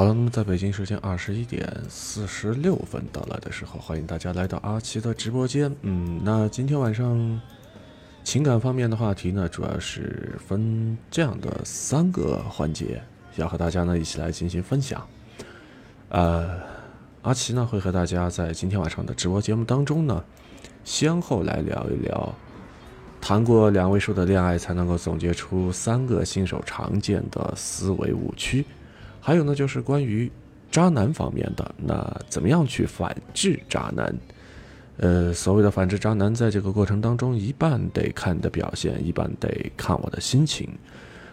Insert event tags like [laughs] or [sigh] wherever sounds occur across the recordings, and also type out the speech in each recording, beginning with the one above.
好了，那么在北京时间二十一点四十六分到来的时候，欢迎大家来到阿奇的直播间。嗯，那今天晚上情感方面的话题呢，主要是分这样的三个环节，要和大家呢一起来进行分享。呃，阿奇呢会和大家在今天晚上的直播节目当中呢，先后来聊一聊谈过两位数的恋爱才能够总结出三个新手常见的思维误区。还有呢，就是关于渣男方面的，那怎么样去反制渣男？呃，所谓的反制渣男，在这个过程当中，一半得看你的表现，一半得看我的心情。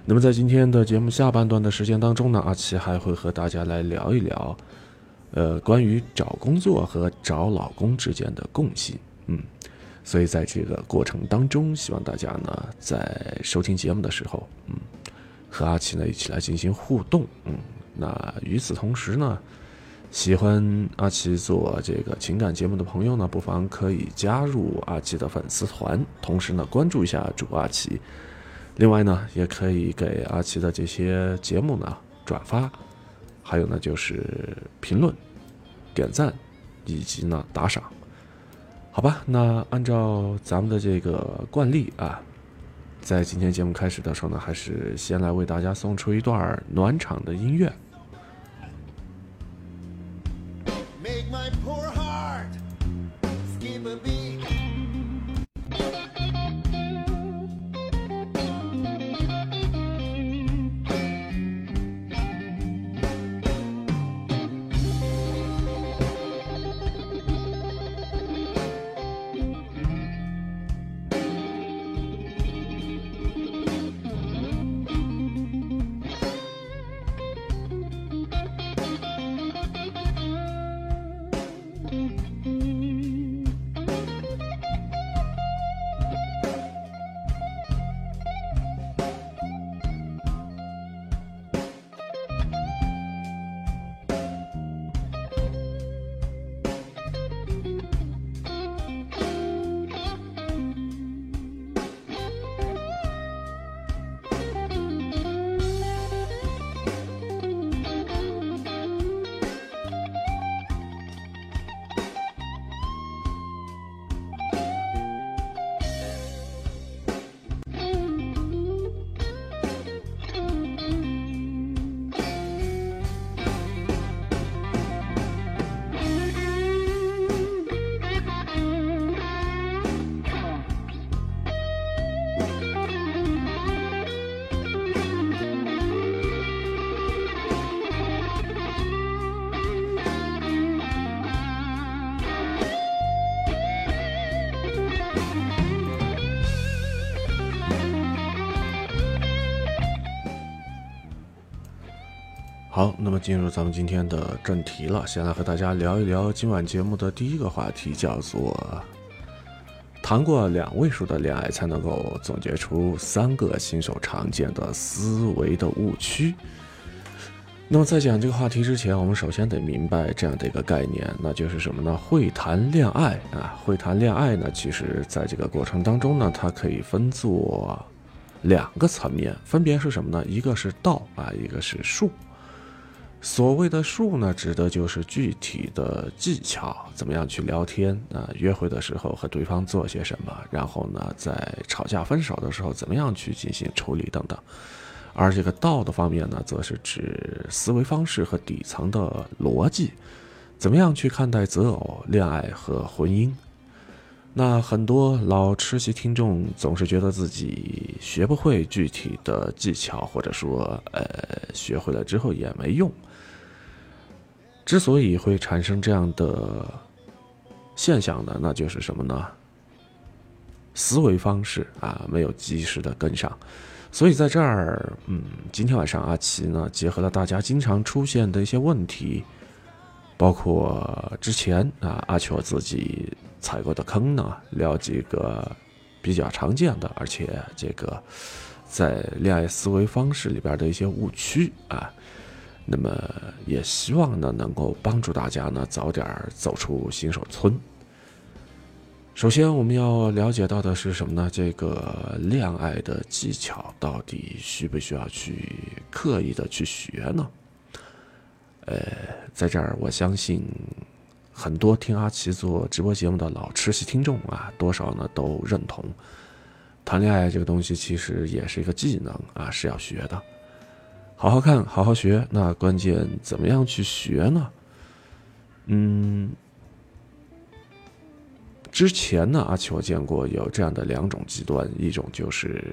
那么在今天的节目下半段的时间当中呢，阿奇还会和大家来聊一聊，呃，关于找工作和找老公之间的共性。嗯，所以在这个过程当中，希望大家呢在收听节目的时候，嗯，和阿奇呢一起来进行互动。嗯。那与此同时呢，喜欢阿奇做这个情感节目的朋友呢，不妨可以加入阿奇的粉丝团，同时呢关注一下主阿奇。另外呢，也可以给阿奇的这些节目呢转发，还有呢就是评论、点赞以及呢打赏。好吧，那按照咱们的这个惯例啊。在今天节目开始的时候呢，还是先来为大家送出一段暖场的音乐。好，那么进入咱们今天的正题了，先来和大家聊一聊今晚节目的第一个话题，叫做谈过两位数的恋爱才能够总结出三个新手常见的思维的误区。那么在讲这个话题之前，我们首先得明白这样的一个概念，那就是什么呢？会谈恋爱啊，会谈恋爱呢，其实在这个过程当中呢，它可以分作两个层面，分别是什么呢？一个是道啊，一个是术。所谓的术呢，指的就是具体的技巧，怎么样去聊天啊？约会的时候和对方做些什么，然后呢，在吵架分手的时候，怎么样去进行处理等等。而这个道的方面呢，则是指思维方式和底层的逻辑，怎么样去看待择偶、恋爱和婚姻。那很多老吃席听众总是觉得自己学不会具体的技巧，或者说，呃，学会了之后也没用。之所以会产生这样的现象呢，那就是什么呢？思维方式啊，没有及时的跟上。所以在这儿，嗯，今天晚上阿奇呢，结合了大家经常出现的一些问题，包括之前啊阿秋自己踩过的坑呢，聊几个比较常见的，而且这个在恋爱思维方式里边的一些误区啊。那么也希望呢，能够帮助大家呢早点走出新手村。首先，我们要了解到的是什么呢？这个恋爱的技巧到底需不需要去刻意的去学呢？呃，在这儿我相信很多听阿奇做直播节目的老吃席听众啊，多少呢都认同，谈恋爱这个东西其实也是一个技能啊，是要学的。好好看，好好学。那关键怎么样去学呢？嗯，之前呢，阿奇我见过有这样的两种极端，一种就是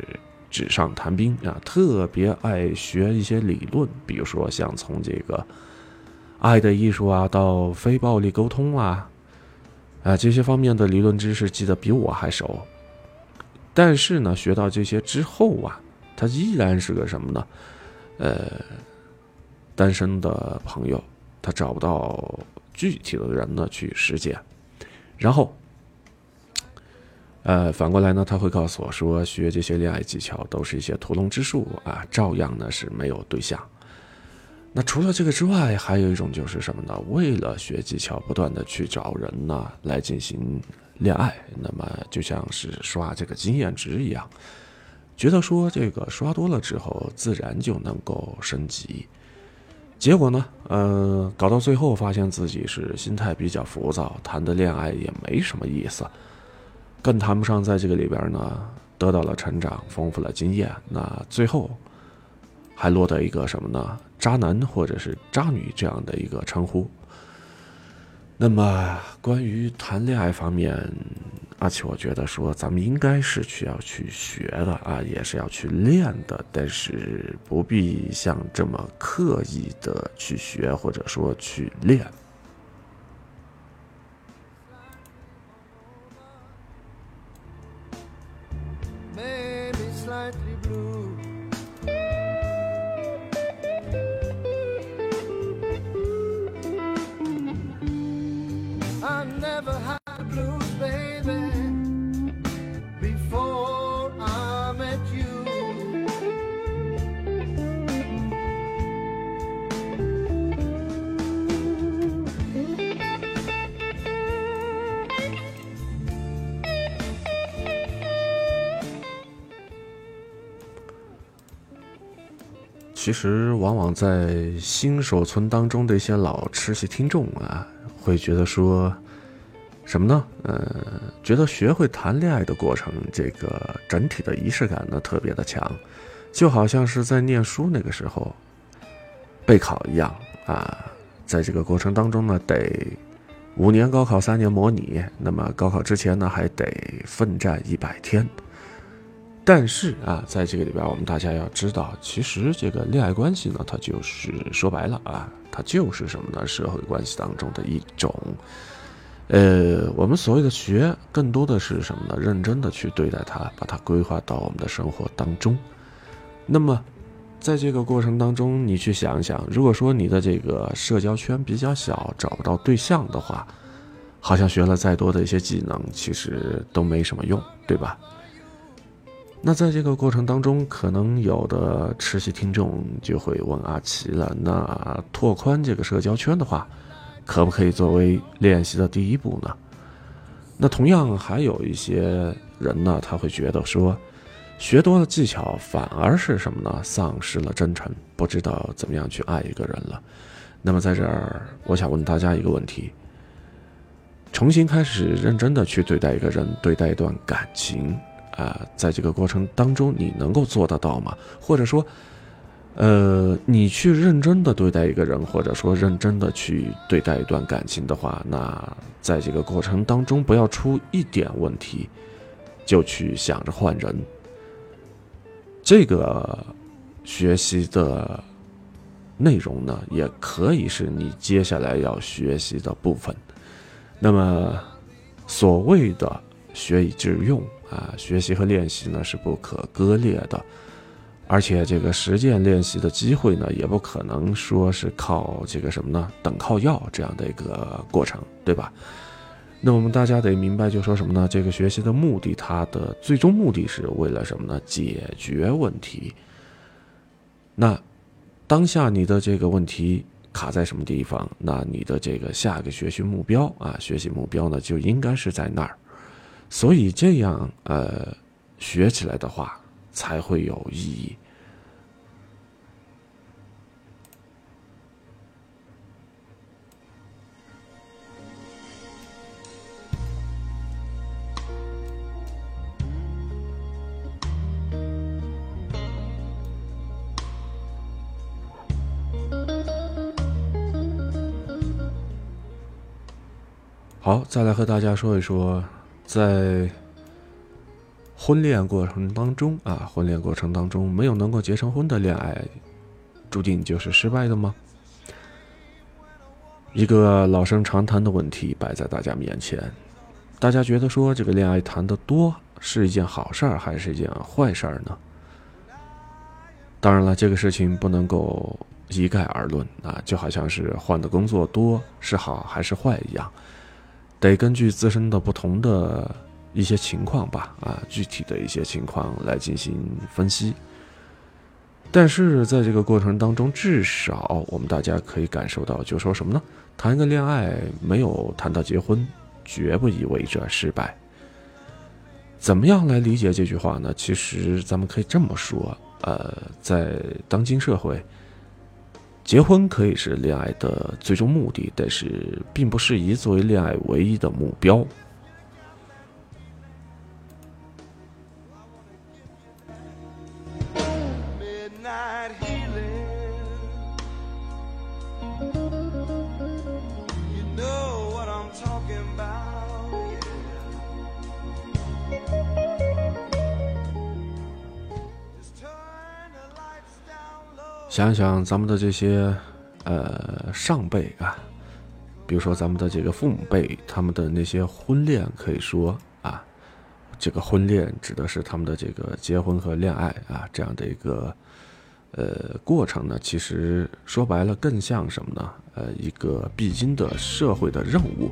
纸上谈兵啊，特别爱学一些理论，比如说像从这个爱的艺术啊，到非暴力沟通啊，啊这些方面的理论知识记得比我还熟。但是呢，学到这些之后啊，他依然是个什么呢？呃，单身的朋友，他找不到具体的人呢去实践，然后，呃，反过来呢，他会告诉我说，学这些恋爱技巧都是一些屠龙之术啊，照样呢是没有对象。那除了这个之外，还有一种就是什么呢？为了学技巧，不断的去找人呢来进行恋爱，那么就像是刷这个经验值一样。觉得说这个刷多了之后，自然就能够升级。结果呢，呃，搞到最后发现自己是心态比较浮躁，谈的恋爱也没什么意思，更谈不上在这个里边呢得到了成长，丰富了经验。那最后还落得一个什么呢？渣男或者是渣女这样的一个称呼。那么关于谈恋爱方面，而且我觉得说，咱们应该是需要去学的啊，也是要去练的，但是不必像这么刻意的去学，或者说去练。其实，往往在新手村当中的一些老吃戏听众啊，会觉得说，什么呢？呃，觉得学会谈恋爱的过程，这个整体的仪式感呢特别的强，就好像是在念书那个时候备考一样啊。在这个过程当中呢，得五年高考，三年模拟，那么高考之前呢，还得奋战一百天。但是啊，在这个里边，我们大家要知道，其实这个恋爱关系呢，它就是说白了啊，它就是什么呢？社会关系当中的一种。呃，我们所谓的学，更多的是什么呢？认真的去对待它，把它规划到我们的生活当中。那么，在这个过程当中，你去想一想，如果说你的这个社交圈比较小，找不到对象的话，好像学了再多的一些技能，其实都没什么用，对吧？那在这个过程当中，可能有的吃戏听众就会问阿奇了：那拓宽这个社交圈的话，可不可以作为练习的第一步呢？那同样还有一些人呢，他会觉得说，学多了技巧反而是什么呢？丧失了真诚，不知道怎么样去爱一个人了。那么在这儿，我想问大家一个问题：重新开始认真的去对待一个人，对待一段感情。啊，在这个过程当中，你能够做得到吗？或者说，呃，你去认真的对待一个人，或者说认真的去对待一段感情的话，那在这个过程当中，不要出一点问题，就去想着换人。这个学习的内容呢，也可以是你接下来要学习的部分。那么，所谓的学以致用。啊，学习和练习呢是不可割裂的，而且这个实践练习的机会呢，也不可能说是靠这个什么呢？等靠要这样的一个过程，对吧？那我们大家得明白，就说什么呢？这个学习的目的，它的最终目的是为了什么呢？解决问题。那当下你的这个问题卡在什么地方？那你的这个下个学习目标啊，学习目标呢，就应该是在那儿。所以这样，呃，学起来的话才会有意义。好再来和大家说一说在婚恋过程当中啊，婚恋过程当中没有能够结成婚的恋爱，注定就是失败的吗？一个老生常谈的问题摆在大家面前，大家觉得说这个恋爱谈的多是一件好事儿还是一件坏事儿呢？当然了，这个事情不能够一概而论啊，就好像是换的工作多是好还是坏一样。得根据自身的不同的一些情况吧，啊，具体的一些情况来进行分析。但是在这个过程当中，至少我们大家可以感受到，就说什么呢？谈一个恋爱没有谈到结婚，绝不意味着失败。怎么样来理解这句话呢？其实咱们可以这么说，呃，在当今社会。结婚可以是恋爱的最终目的，但是并不适宜作为恋爱唯一的目标。想想咱们的这些，呃，上辈啊，比如说咱们的这个父母辈，他们的那些婚恋，可以说啊，这个婚恋指的是他们的这个结婚和恋爱啊这样的一个呃过程呢，其实说白了更像什么呢？呃，一个必经的社会的任务。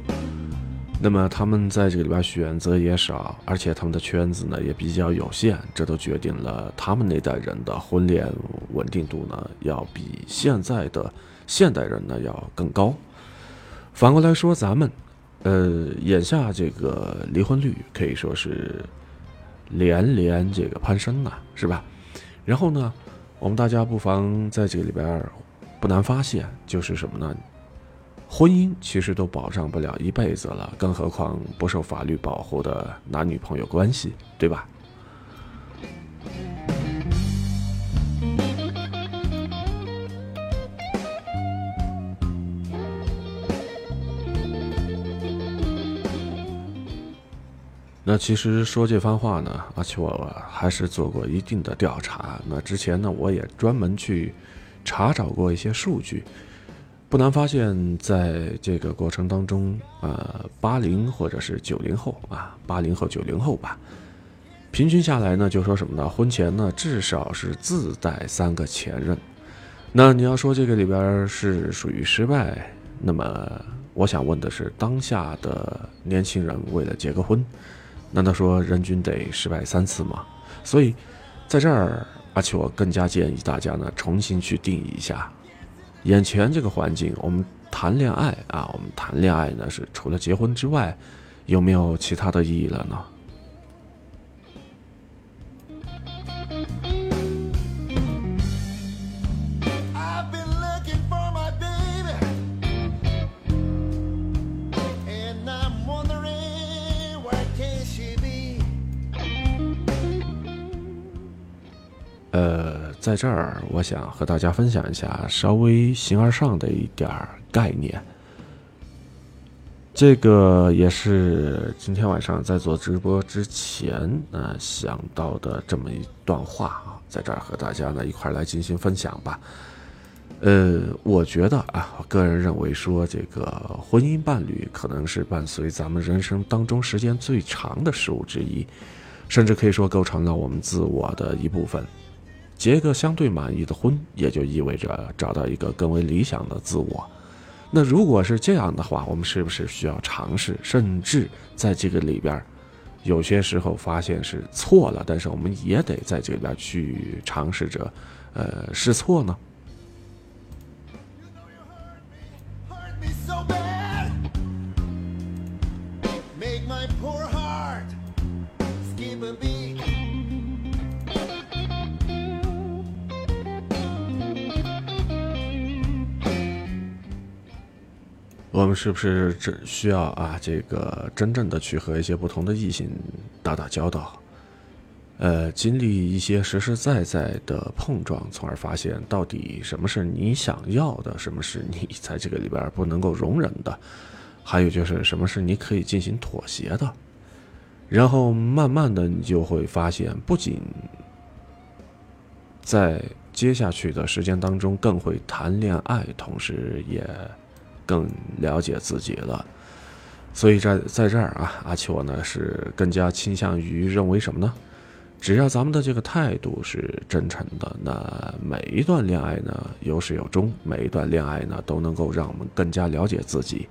那么他们在这个里边选择也少，而且他们的圈子呢也比较有限，这都决定了他们那代人的婚恋稳定度呢要比现在的现代人呢要更高。反过来说，咱们，呃，眼下这个离婚率可以说是连连这个攀升呐，是吧？然后呢，我们大家不妨在这个里边不难发现，就是什么呢？婚姻其实都保障不了一辈子了，更何况不受法律保护的男女朋友关系，对吧？那其实说这番话呢，而且我还是做过一定的调查。那之前呢，我也专门去查找过一些数据。不难发现，在这个过程当中，呃，八零或者是九零后啊，八零后、九零后吧，平均下来呢，就说什么呢？婚前呢，至少是自带三个前任。那你要说这个里边是属于失败，那么我想问的是，当下的年轻人为了结个婚，难道说人均得失败三次吗？所以，在这儿，而且我更加建议大家呢，重新去定义一下。眼前这个环境，我们谈恋爱啊，我们谈恋爱呢，是除了结婚之外，有没有其他的意义了呢？在这儿，我想和大家分享一下稍微形而上的一点儿概念。这个也是今天晚上在做直播之前呃想到的这么一段话啊，在这儿和大家呢一块来进行分享吧。呃，我觉得啊，我个人认为说，这个婚姻伴侣可能是伴随咱们人生当中时间最长的事物之一，甚至可以说构成了我们自我的一部分。结个相对满意的婚，也就意味着找到一个更为理想的自我。那如果是这样的话，我们是不是需要尝试，甚至在这个里边，有些时候发现是错了，但是我们也得在这边去尝试着，呃，试错呢？我们是不是只需要啊？这个真正的去和一些不同的异性打打交道，呃，经历一些实实在在的碰撞，从而发现到底什么是你想要的，什么是你在这个里边不能够容忍的。还有就是什么是你可以进行妥协的。然后慢慢的，你就会发现，不仅在接下去的时间当中更会谈恋爱，同时也更了解自己了。所以在在这儿啊，阿秋呢是更加倾向于认为什么呢？只要咱们的这个态度是真诚的，那每一段恋爱呢有始有终，每一段恋爱呢都能够让我们更加了解自己，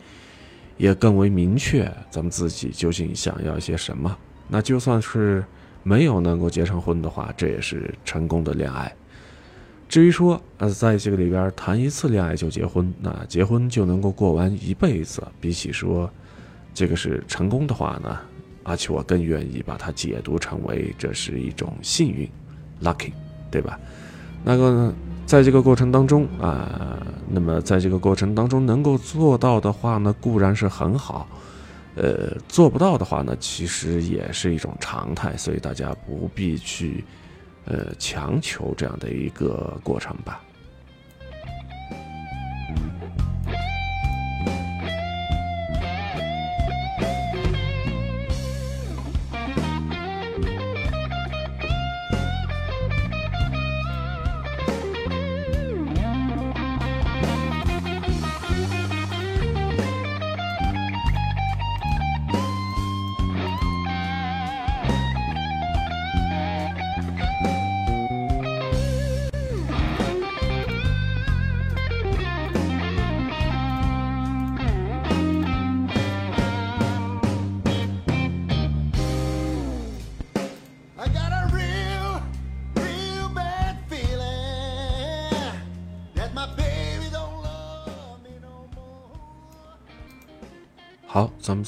也更为明确咱们自己究竟想要一些什么。那就算是没有能够结成婚的话，这也是成功的恋爱。至于说呃，在这个里边谈一次恋爱就结婚，那结婚就能够过完一辈子，比起说这个是成功的话呢？而且我更愿意把它解读成为这是一种幸运，lucky，对吧？那个在这个过程当中啊，那么在这个过程当中能够做到的话呢，固然是很好，呃，做不到的话呢，其实也是一种常态，所以大家不必去呃强求这样的一个过程吧。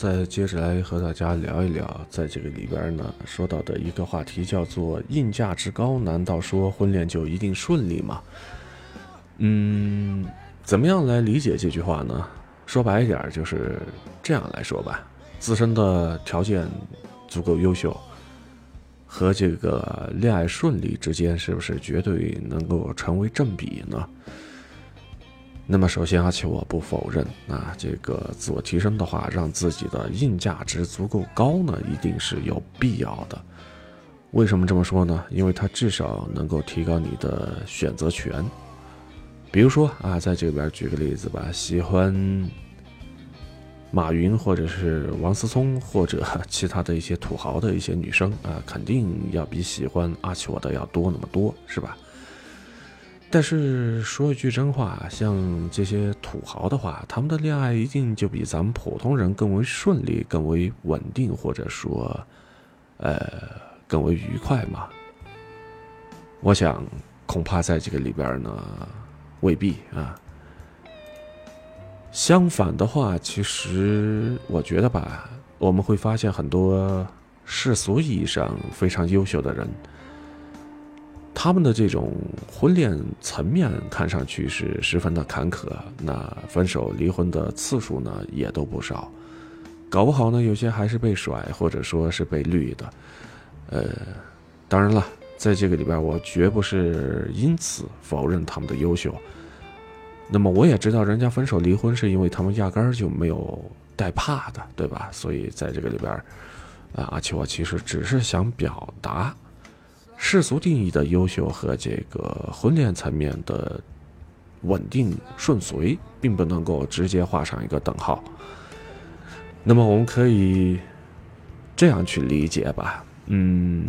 再接着来和大家聊一聊，在这个里边呢，说到的一个话题叫做“硬价值高”，难道说婚恋就一定顺利吗？嗯，怎么样来理解这句话呢？说白一点，就是这样来说吧：自身的条件足够优秀，和这个恋爱顺利之间，是不是绝对能够成为正比呢？那么，首先，而且我不否认啊，这个自我提升的话，让自己的硬价值足够高呢，一定是有必要的。为什么这么说呢？因为它至少能够提高你的选择权。比如说啊，在这边举个例子吧，喜欢马云或者是王思聪或者其他的一些土豪的一些女生啊，肯定要比喜欢阿奇我的要多那么多，是吧？但是说一句真话，像这些土豪的话，他们的恋爱一定就比咱们普通人更为顺利、更为稳定，或者说，呃，更为愉快嘛？我想，恐怕在这个里边呢，未必啊。相反的话，其实我觉得吧，我们会发现很多世俗意义上非常优秀的人。他们的这种婚恋层面看上去是十分的坎坷，那分手离婚的次数呢也都不少，搞不好呢有些还是被甩或者说是被绿的，呃，当然了，在这个里边我绝不是因此否认他们的优秀，那么我也知道人家分手离婚是因为他们压根儿就没有带怕的，对吧？所以在这个里边，啊，阿奇我其实只是想表达。世俗定义的优秀和这个婚恋层面的稳定顺遂，并不能够直接画上一个等号。那么，我们可以这样去理解吧？嗯，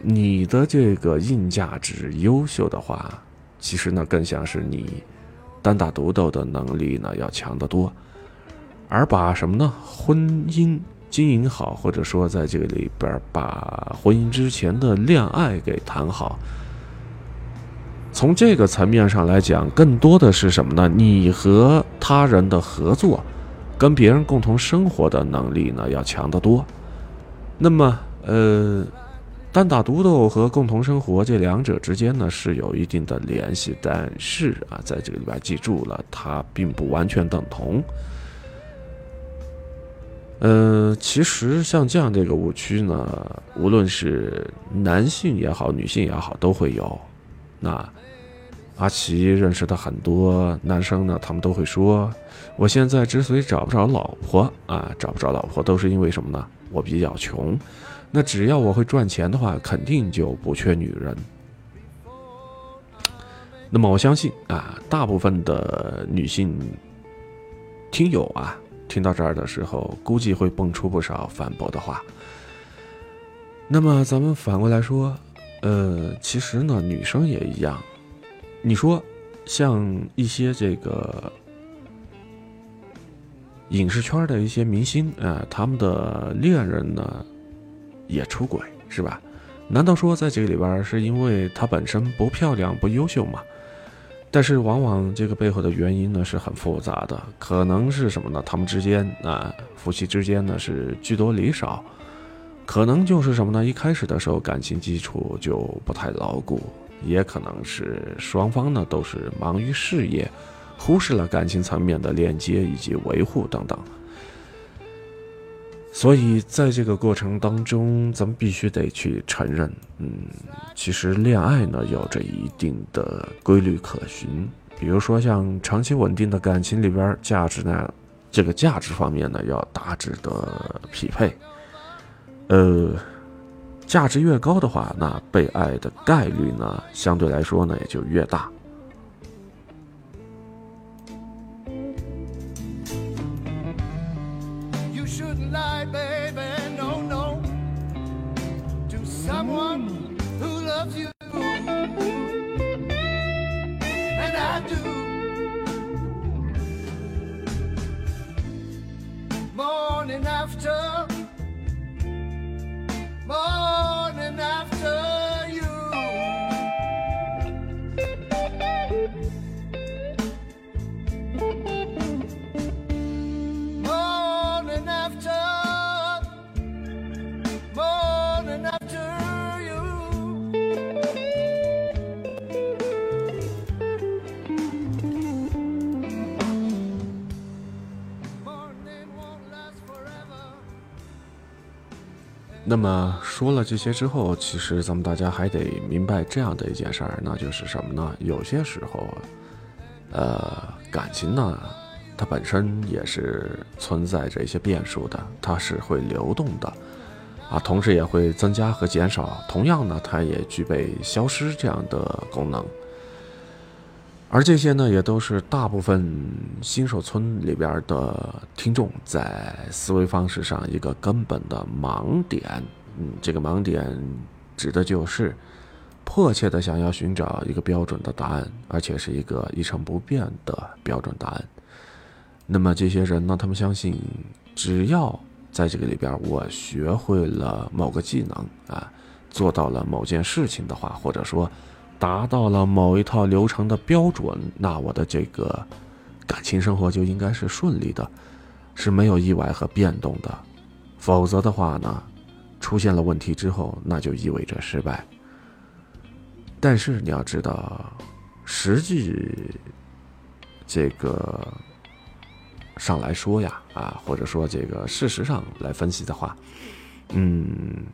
你的这个硬价值优秀的话，其实呢，更像是你单打独斗的能力呢要强得多，而把什么呢？婚姻。经营好，或者说在这个里边把婚姻之前的恋爱给谈好。从这个层面上来讲，更多的是什么呢？你和他人的合作，跟别人共同生活的能力呢要强得多。那么，呃，单打独斗和共同生活这两者之间呢是有一定的联系，但是啊，在这个里边记住了，它并不完全等同。呃，其实像这样的一个误区呢，无论是男性也好，女性也好，都会有。那阿奇认识的很多男生呢，他们都会说，我现在之所以找不着老婆啊，找不着老婆都是因为什么呢？我比较穷。那只要我会赚钱的话，肯定就不缺女人。那么我相信啊，大部分的女性听友啊，听到这儿的时候，估计会蹦出不少反驳的话。那么咱们反过来说，呃，其实呢，女生也一样。你说，像一些这个影视圈的一些明星啊，他们的恋人呢，也出轨，是吧？难道说在这个里边是因为她本身不漂亮、不优秀吗？但是往往这个背后的原因呢是很复杂的，可能是什么呢？他们之间啊，夫妻之间呢是聚多离少，可能就是什么呢？一开始的时候感情基础就不太牢固。也可能是双方呢都是忙于事业，忽视了感情层面的链接以及维护等等。所以在这个过程当中，咱们必须得去承认，嗯，其实恋爱呢有着一定的规律可循。比如说像长期稳定的感情里边，价值呢，这个价值方面呢要大致的匹配，呃。价值越高的话，那被爱的概率呢，相对来说呢也就越大。morning after. more. 那么说了这些之后，其实咱们大家还得明白这样的一件事儿，那就是什么呢？有些时候，呃，感情呢，它本身也是存在着一些变数的，它是会流动的，啊，同时也会增加和减少。同样呢，它也具备消失这样的功能。而这些呢，也都是大部分新手村里边的听众在思维方式上一个根本的盲点。嗯，这个盲点指的就是迫切的想要寻找一个标准的答案，而且是一个一成不变的标准答案。那么这些人呢，他们相信，只要在这个里边我学会了某个技能啊，做到了某件事情的话，或者说。达到了某一套流程的标准，那我的这个感情生活就应该是顺利的，是没有意外和变动的。否则的话呢，出现了问题之后，那就意味着失败。但是你要知道，实际这个上来说呀，啊，或者说这个事实上来分析的话，嗯。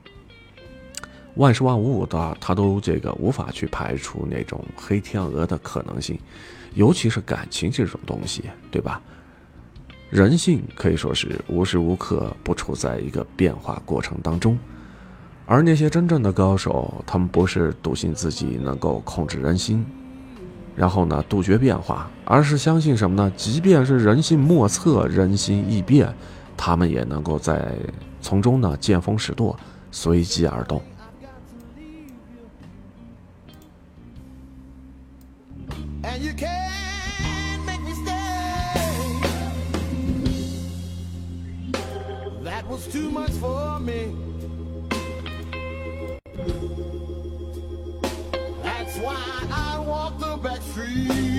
万事万物的，它都这个无法去排除那种黑天鹅的可能性，尤其是感情这种东西，对吧？人性可以说是无时无刻不处在一个变化过程当中，而那些真正的高手，他们不是笃信自己能够控制人心，然后呢杜绝变化，而是相信什么呢？即便是人性莫测、人心易变，他们也能够在从中呢见风使舵，随机而动。and you can't make me stay. That was too much for me. That's why I walk the back street.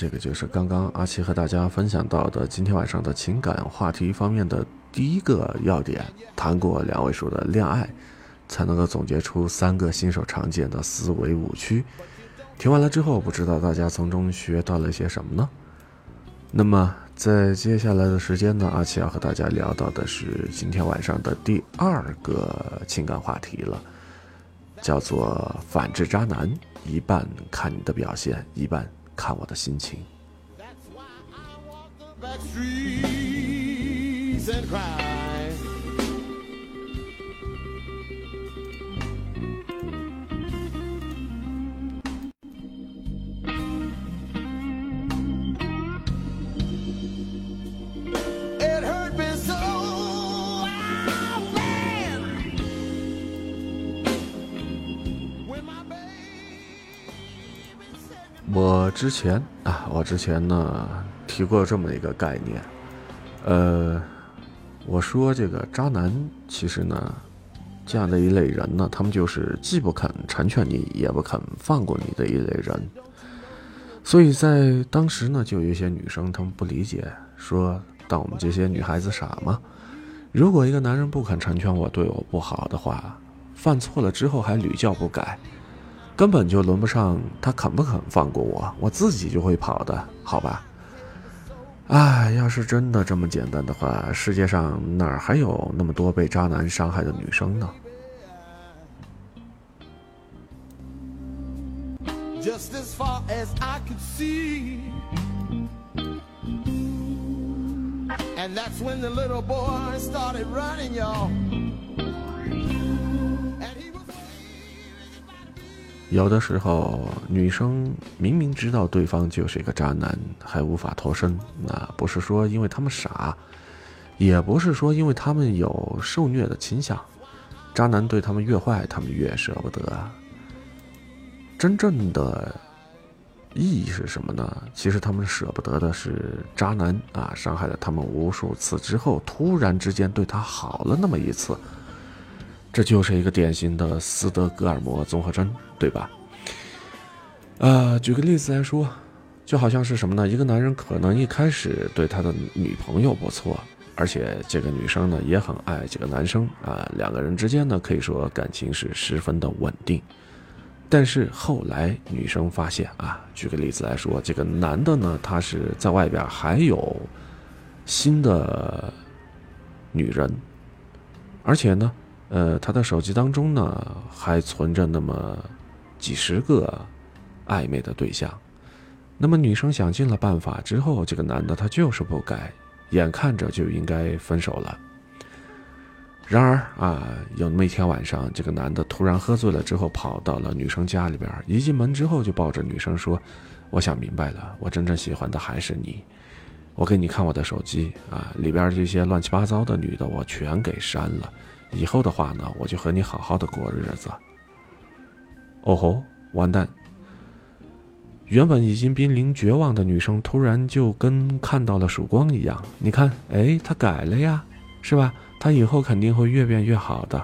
这个就是刚刚阿奇和大家分享到的今天晚上的情感话题方面的第一个要点：谈过两位数的恋爱，才能够总结出三个新手常见的思维误区。听完了之后，不知道大家从中学到了些什么呢？那么在接下来的时间呢，阿奇要和大家聊到的是今天晚上的第二个情感话题了，叫做反制渣男。一半看你的表现，一半看我的心情。我之前啊，我之前呢提过这么一个概念，呃，我说这个渣男其实呢，这样的一类人呢，他们就是既不肯成全你，也不肯放过你的一类人。所以在当时呢，就有一些女生她们不理解，说当我们这些女孩子傻吗？如果一个男人不肯成全我，对我不好的话，犯错了之后还屡教不改。根本就轮不上他肯不肯放过我，我自己就会跑的，好吧？哎，要是真的这么简单的话，世界上哪还有那么多被渣男伤害的女生呢？有的时候，女生明明知道对方就是一个渣男，还无法脱身，那不是说因为他们傻，也不是说因为他们有受虐的倾向。渣男对他们越坏，他们越舍不得。真正的意义是什么呢？其实他们舍不得的是渣男啊，伤害了他们无数次之后，突然之间对他好了那么一次。这就是一个典型的斯德哥尔摩综合征，对吧？呃，举个例子来说，就好像是什么呢？一个男人可能一开始对他的女朋友不错，而且这个女生呢也很爱这个男生啊，两个人之间呢可以说感情是十分的稳定。但是后来女生发现啊，举个例子来说，这个男的呢他是在外边还有新的女人，而且呢。呃，他的手机当中呢，还存着那么几十个暧昧的对象。那么女生想尽了办法之后，这个男的他就是不改，眼看着就应该分手了。然而啊，有那么一天晚上，这个男的突然喝醉了之后，跑到了女生家里边，一进门之后就抱着女生说：“我想明白了，我真正喜欢的还是你。我给你看我的手机啊，里边这些乱七八糟的女的我全给删了。”以后的话呢，我就和你好好的过日子。哦吼，完蛋！原本已经濒临绝望的女生，突然就跟看到了曙光一样。你看，哎，她改了呀，是吧？她以后肯定会越变越好的。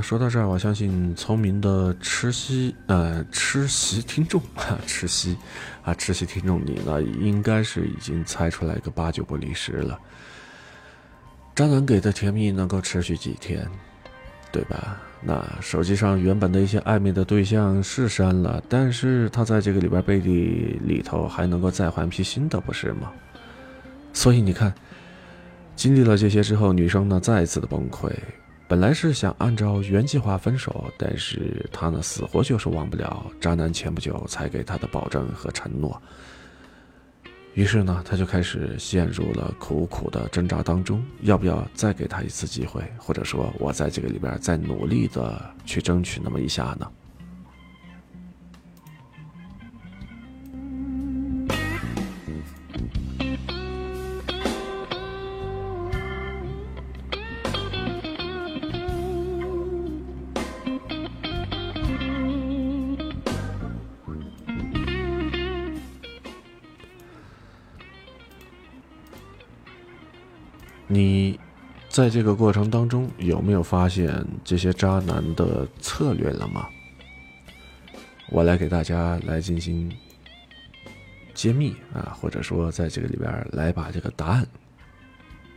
说到这儿，我相信聪明的吃席呃吃席听众哈吃席啊吃席听众你呢应该是已经猜出来个八九不离十了。渣男给的甜蜜能够持续几天，对吧？那手机上原本的一些暧昧的对象是删了，但是他在这个里边背地里头还能够再换批新的，不是吗？所以你看，经历了这些之后，女生呢再次的崩溃。本来是想按照原计划分手，但是他呢死活就是忘不了渣男前不久才给他的保证和承诺。于是呢，他就开始陷入了苦苦的挣扎当中，要不要再给他一次机会，或者说我在这个里边再努力的去争取那么一下呢？你在这个过程当中有没有发现这些渣男的策略了吗？我来给大家来进行揭秘啊，或者说在这个里边来把这个答案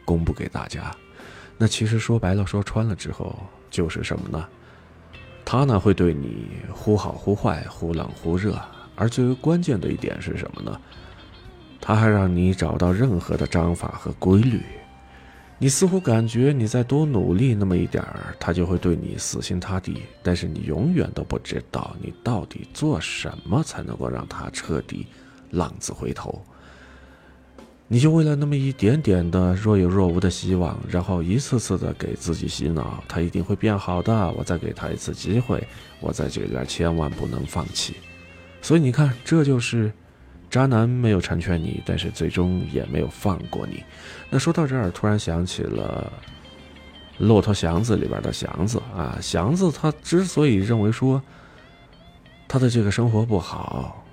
公布给大家。那其实说白了、说穿了之后，就是什么呢？他呢会对你忽好忽坏、忽冷忽热，而最为关键的一点是什么呢？他还让你找到任何的章法和规律。你似乎感觉你再多努力那么一点儿，他就会对你死心塌地。但是你永远都不知道你到底做什么才能够让他彻底浪子回头。你就为了那么一点点的若有若无的希望，然后一次次的给自己洗脑，他一定会变好的。我再给他一次机会，我在这里边千万不能放弃。所以你看，这就是。渣男没有成全你，但是最终也没有放过你。那说到这儿，突然想起了《骆驼祥子》里边的祥子啊，祥子他之所以认为说他的这个生活不好，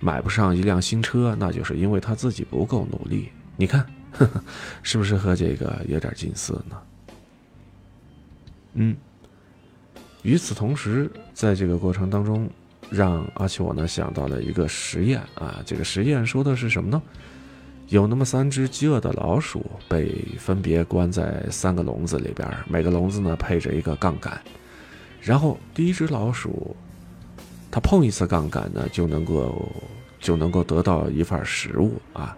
买不上一辆新车，那就是因为他自己不够努力。你看，呵 [laughs] 呵是不是和这个有点近似呢？嗯。与此同时，在这个过程当中。让阿奇我呢想到了一个实验啊，这个实验说的是什么呢？有那么三只饥饿的老鼠被分别关在三个笼子里边，每个笼子呢配着一个杠杆，然后第一只老鼠，它碰一次杠杆呢就能够就能够得到一份食物啊。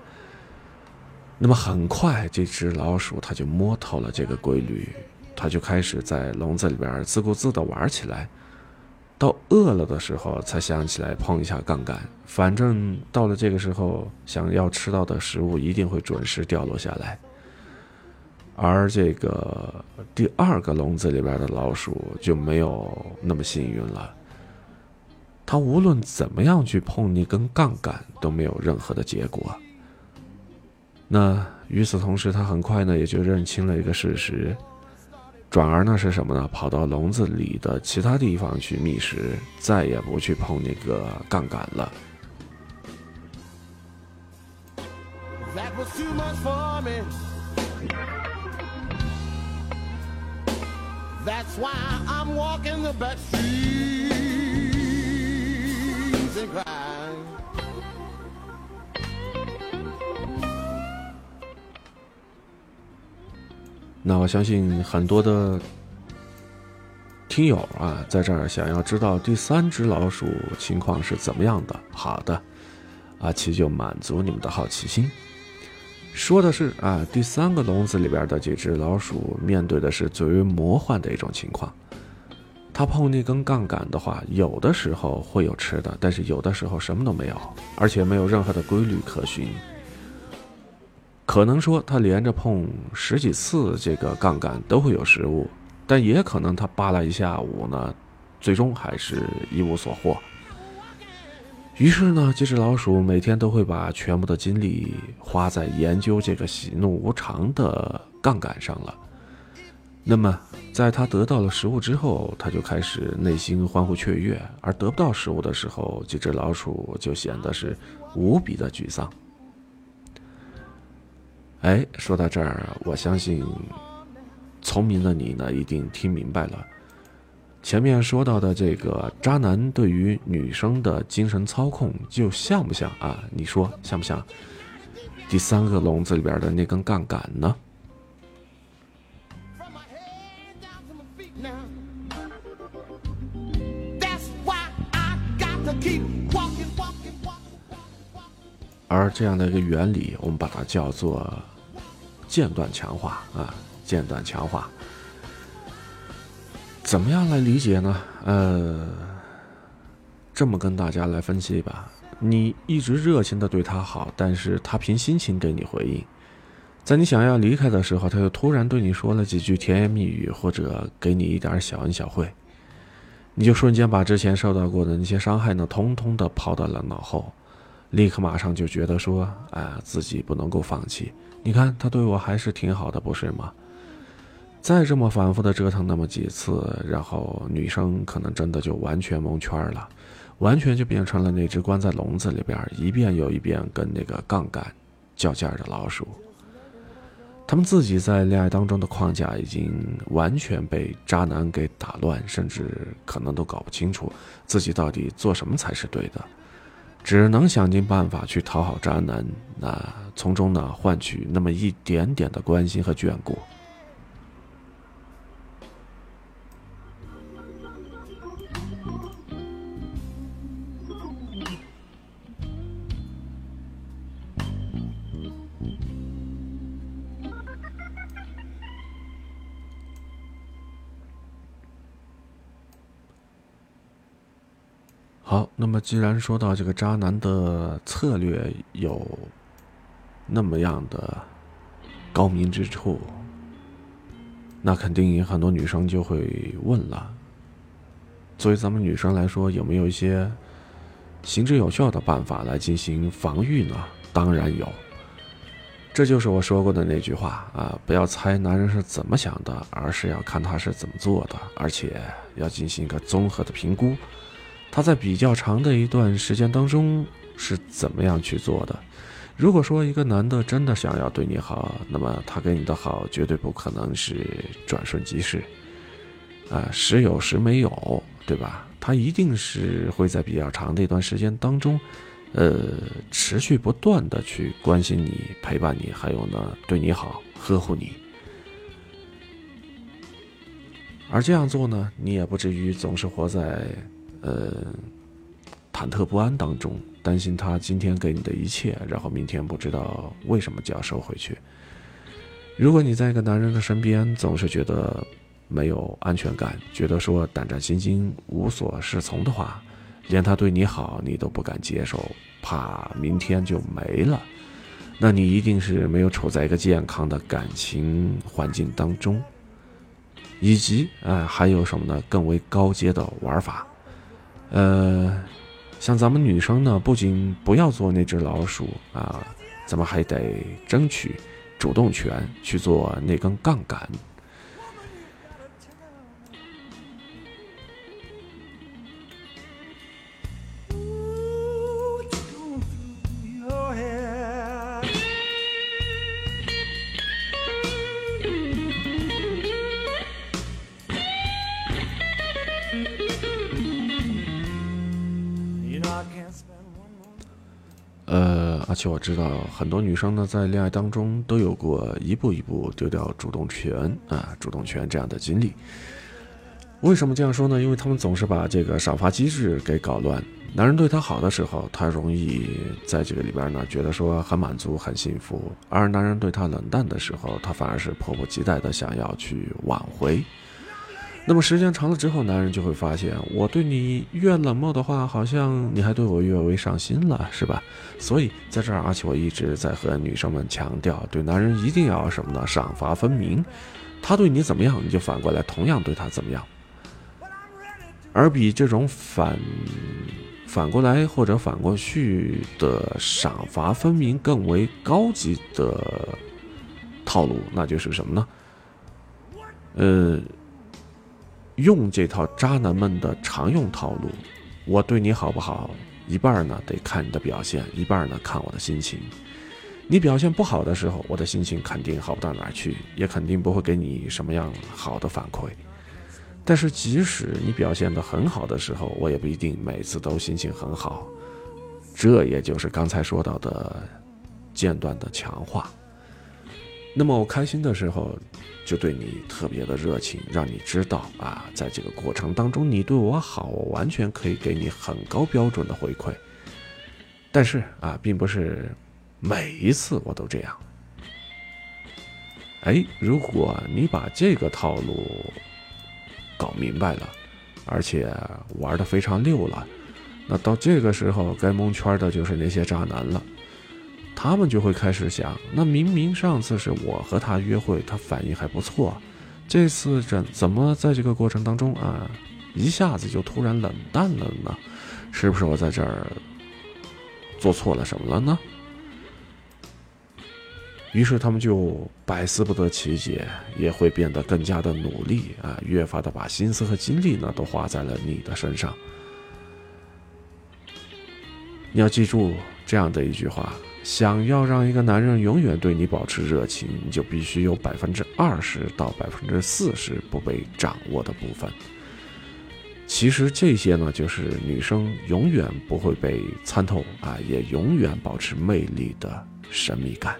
那么很快这只老鼠它就摸透了这个规律，它就开始在笼子里边自顾自的玩起来。到饿了的时候，才想起来碰一下杠杆。反正到了这个时候，想要吃到的食物一定会准时掉落下来。而这个第二个笼子里边的老鼠就没有那么幸运了。它无论怎么样去碰那根杠杆，都没有任何的结果。那与此同时，它很快呢也就认清了一个事实。转而呢是什么呢？跑到笼子里的其他地方去觅食，再也不去碰那个杠杆了。那我相信很多的听友啊，在这儿想要知道第三只老鼠情况是怎么样的。好的，阿奇就满足你们的好奇心。说的是啊，第三个笼子里边的这只老鼠面对的是最为魔幻的一种情况。它碰那根杠杆的话，有的时候会有吃的，但是有的时候什么都没有，而且没有任何的规律可循。可能说他连着碰十几次这个杠杆都会有失误，但也可能他扒拉一下午呢，最终还是一无所获。于是呢，这只老鼠每天都会把全部的精力花在研究这个喜怒无常的杠杆上了。那么，在他得到了食物之后，他就开始内心欢呼雀跃；而得不到食物的时候，这只老鼠就显得是无比的沮丧。哎，说到这儿，我相信聪明的你呢，一定听明白了。前面说到的这个渣男对于女生的精神操控，就像不像啊？你说像不像？第三个笼子里边的那根杠杆呢？而这样的一个原理，我们把它叫做间断强化啊，间断强化。怎么样来理解呢？呃，这么跟大家来分析吧：你一直热情的对他好，但是他凭心情给你回应，在你想要离开的时候，他又突然对你说了几句甜言蜜语，或者给你一点小恩小惠，你就瞬间把之前受到过的那些伤害呢，通通的抛到了脑后。立刻马上就觉得说，啊，自己不能够放弃。你看他对我还是挺好的，不是吗？再这么反复的折腾那么几次，然后女生可能真的就完全蒙圈了，完全就变成了那只关在笼子里边一遍又一遍跟那个杠杆较劲的老鼠。他们自己在恋爱当中的框架已经完全被渣男给打乱，甚至可能都搞不清楚自己到底做什么才是对的，只能想尽办法去讨好渣男，那从中呢换取那么一点点的关心和眷顾。好，那么既然说到这个渣男的策略有那么样的高明之处，那肯定很多女生就会问了：作为咱们女生来说，有没有一些行之有效的办法来进行防御呢？当然有，这就是我说过的那句话啊，不要猜男人是怎么想的，而是要看他是怎么做的，而且要进行一个综合的评估。他在比较长的一段时间当中是怎么样去做的？如果说一个男的真的想要对你好，那么他给你的好绝对不可能是转瞬即逝，啊，时有时没有，对吧？他一定是会在比较长的一段时间当中，呃，持续不断的去关心你、陪伴你，还有呢，对你好、呵护你。而这样做呢，你也不至于总是活在。呃，忐忑不安当中，担心他今天给你的一切，然后明天不知道为什么就要收回去。如果你在一个男人的身边，总是觉得没有安全感，觉得说胆战心惊、无所适从的话，连他对你好你都不敢接受，怕明天就没了，那你一定是没有处在一个健康的感情环境当中，以及啊，还有什么呢？更为高阶的玩法。呃，像咱们女生呢，不仅不要做那只老鼠啊，咱们还得争取主动权去做那根杠杆。且我知道很多女生呢，在恋爱当中都有过一步一步丢掉主动权啊，主动权这样的经历。为什么这样说呢？因为他们总是把这个赏罚机制给搞乱。男人对她好的时候，她容易在这个里边呢，觉得说很满足、很幸福；而男人对她冷淡的时候，她反而是迫不及待的想要去挽回。那么时间长了之后，男人就会发现，我对你越冷漠的话，好像你还对我越为上心了，是吧？所以在这儿，而且我一直在和女生们强调，对男人一定要什么呢？赏罚分明。他对你怎么样，你就反过来同样对他怎么样。而比这种反反过来或者反过去的赏罚分明更为高级的套路，那就是什么呢？呃。用这套渣男们的常用套路，我对你好不好，一半呢得看你的表现，一半呢看我的心情。你表现不好的时候，我的心情肯定好不到哪儿去，也肯定不会给你什么样好的反馈。但是即使你表现的很好的时候，我也不一定每次都心情很好。这也就是刚才说到的间断的强化。那么我开心的时候。就对你特别的热情，让你知道啊，在这个过程当中，你对我好，我完全可以给你很高标准的回馈。但是啊，并不是每一次我都这样。哎，如果你把这个套路搞明白了，而且玩的非常溜了，那到这个时候该蒙圈的就是那些渣男了。他们就会开始想，那明明上次是我和他约会，他反应还不错，这次怎怎么在这个过程当中啊，一下子就突然冷淡了呢？是不是我在这儿做错了什么了呢？于是他们就百思不得其解，也会变得更加的努力啊，越发的把心思和精力呢都花在了你的身上。你要记住这样的一句话。想要让一个男人永远对你保持热情，你就必须有百分之二十到百分之四十不被掌握的部分。其实这些呢，就是女生永远不会被参透啊，也永远保持魅力的神秘感。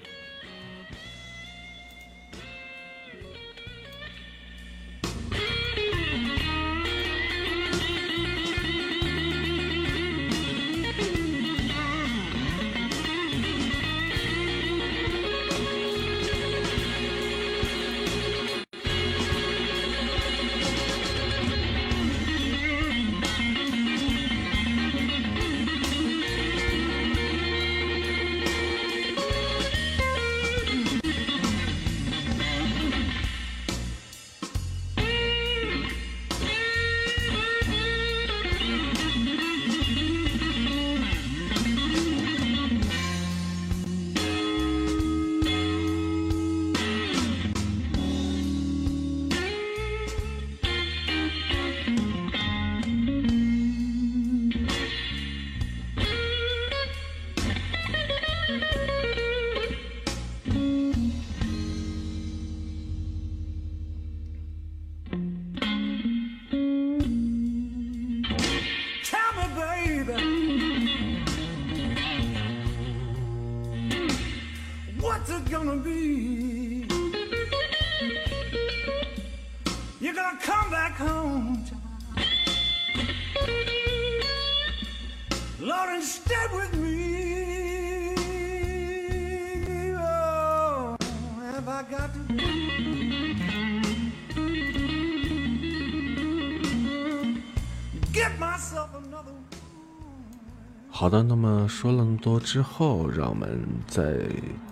好的，那么说了那么多之后，让我们在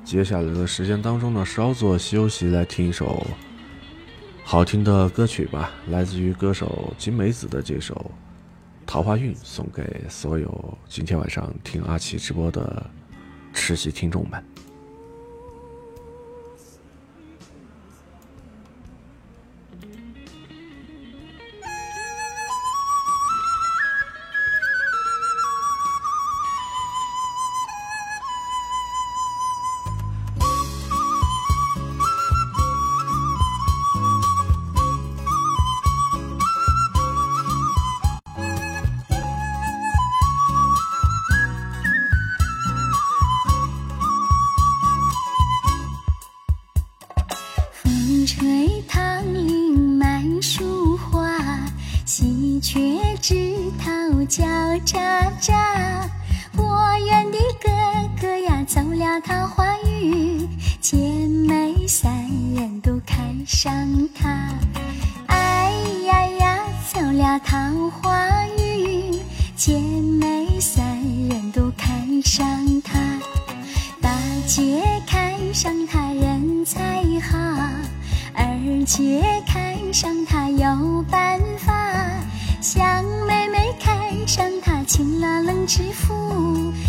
接下来的时间当中呢，稍作休息，来听一首好听的歌曲吧，来自于歌手金梅子的这首《桃花运》，送给所有今天晚上听阿奇直播的吃席听众们。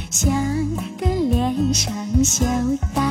笑得脸上笑大。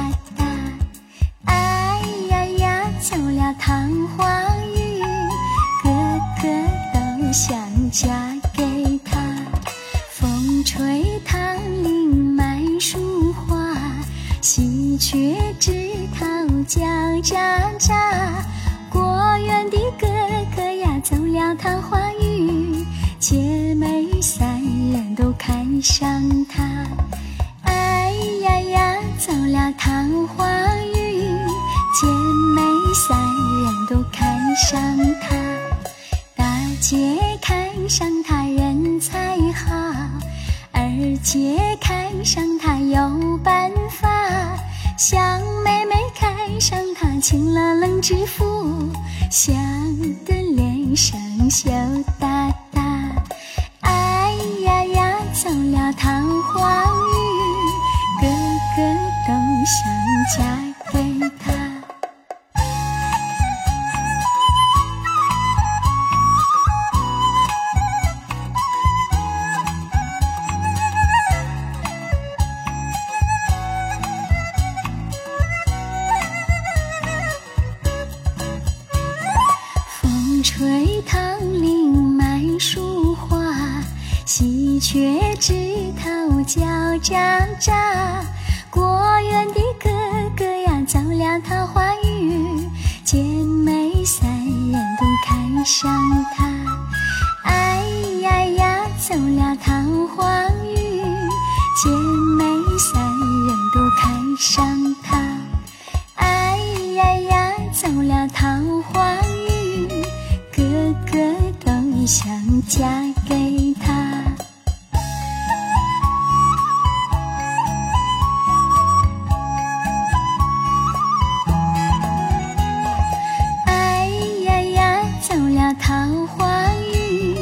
桃花运，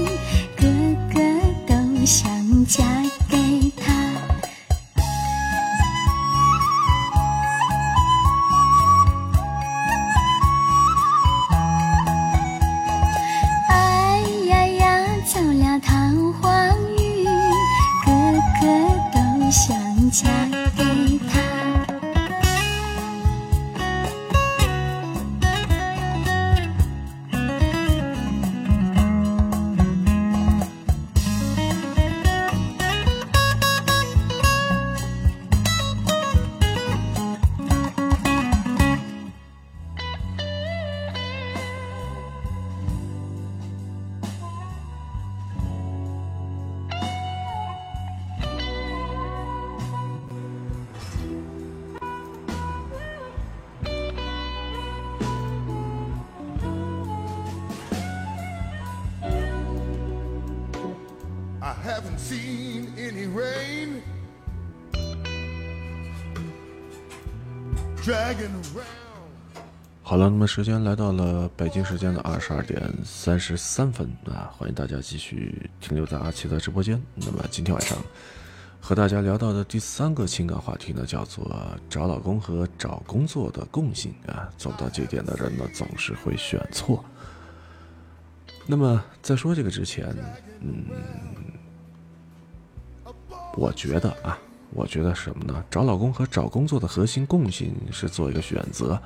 个个都想嫁时间来到了北京时间的二十二点三十三分啊，欢迎大家继续停留在阿奇的直播间。那么今天晚上和大家聊到的第三个情感话题呢，叫做找老公和找工作的共性啊。走到这点的人呢，总是会选错。那么在说这个之前，嗯，我觉得啊，我觉得什么呢？找老公和找工作的核心共性是做一个选择。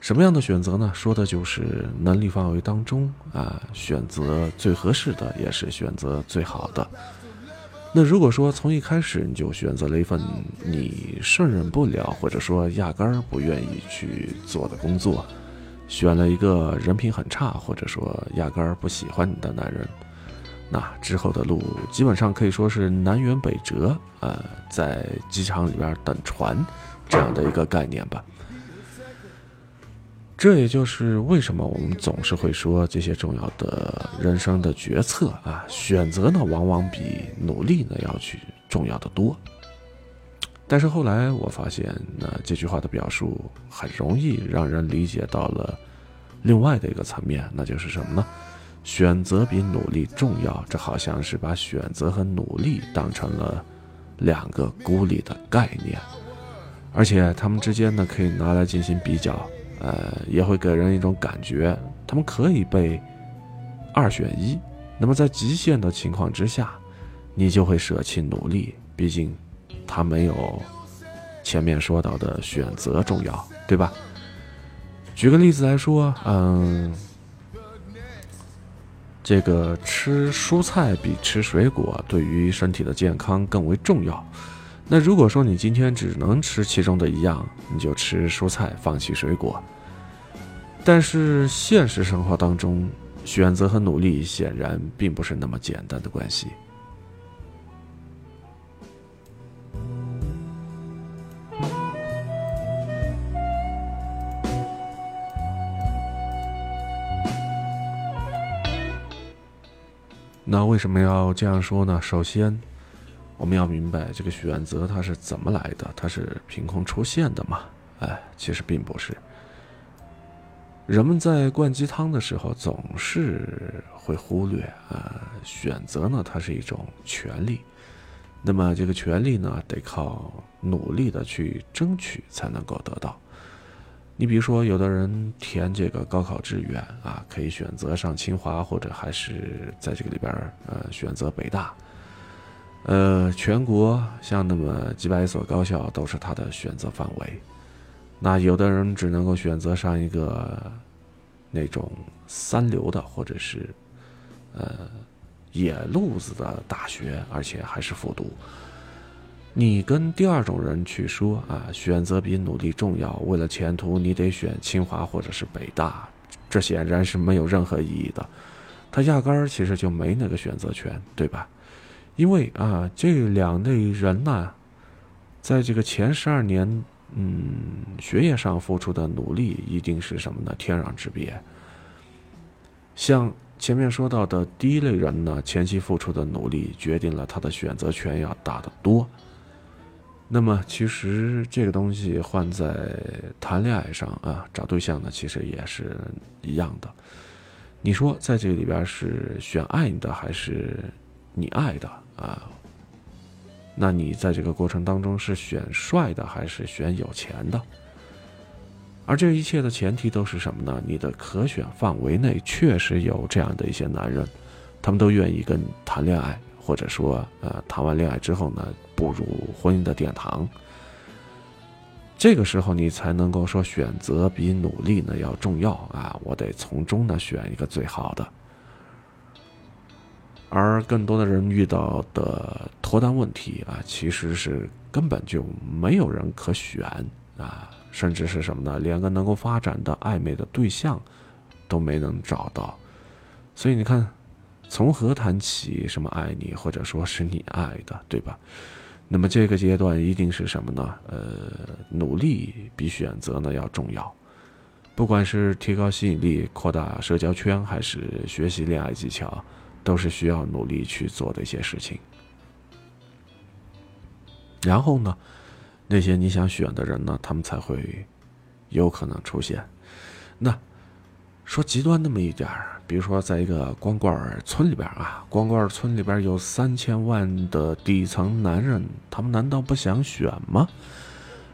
什么样的选择呢？说的就是能力范围当中啊，选择最合适的，也是选择最好的。那如果说从一开始你就选择了一份你胜任不了，或者说压根儿不愿意去做的工作，选了一个人品很差，或者说压根儿不喜欢你的男人，那之后的路基本上可以说是南辕北辙，呃，在机场里边等船这样的一个概念吧。这也就是为什么我们总是会说这些重要的人生的决策啊，选择呢往往比努力呢要去重要的多。但是后来我发现，那这句话的表述很容易让人理解到了另外的一个层面，那就是什么呢？选择比努力重要，这好像是把选择和努力当成了两个孤立的概念，而且他们之间呢可以拿来进行比较。呃，也会给人一种感觉，他们可以被二选一。那么在极限的情况之下，你就会舍弃努力，毕竟它没有前面说到的选择重要，对吧？举个例子来说，嗯，这个吃蔬菜比吃水果对于身体的健康更为重要。那如果说你今天只能吃其中的一样，你就吃蔬菜，放弃水果。但是现实生活当中，选择和努力显然并不是那么简单的关系。那为什么要这样说呢？首先，我们要明白这个选择它是怎么来的，它是凭空出现的吗？哎，其实并不是。人们在灌鸡汤的时候，总是会忽略啊，选择呢，它是一种权利。那么这个权利呢，得靠努力的去争取才能够得到。你比如说，有的人填这个高考志愿啊，可以选择上清华，或者还是在这个里边呃选择北大。呃，全国像那么几百所高校都是他的选择范围。那有的人只能够选择上一个那种三流的，或者是呃野路子的大学，而且还是复读。你跟第二种人去说啊，选择比努力重要，为了前途你得选清华或者是北大，这显然是没有任何意义的。他压根儿其实就没那个选择权，对吧？因为啊，这两类人呢，在这个前十二年，嗯，学业上付出的努力一定是什么呢？天壤之别。像前面说到的第一类人呢，前期付出的努力决定了他的选择权要大得多。那么，其实这个东西换在谈恋爱上啊，找对象呢，其实也是一样的。你说在这里边是选爱你的还是你爱的啊？那你在这个过程当中是选帅的还是选有钱的？而这一切的前提都是什么呢？你的可选范围内确实有这样的一些男人，他们都愿意跟你谈恋爱，或者说呃谈完恋爱之后呢，步入婚姻的殿堂。这个时候，你才能够说选择比努力呢要重要啊！我得从中呢选一个最好的。而更多的人遇到的脱单问题啊，其实是根本就没有人可选啊，甚至是什么呢？连个能够发展的暧昧的对象都没能找到。所以你看，从何谈起什么爱你，或者说是你爱的，对吧？那么这个阶段一定是什么呢？呃，努力比选择呢要重要，不管是提高吸引力、扩大社交圈，还是学习恋爱技巧，都是需要努力去做的一些事情。然后呢，那些你想选的人呢，他们才会有可能出现。那说极端那么一点儿。比如说，在一个光棍村里边啊，光棍村里边有三千万的底层男人，他们难道不想选吗？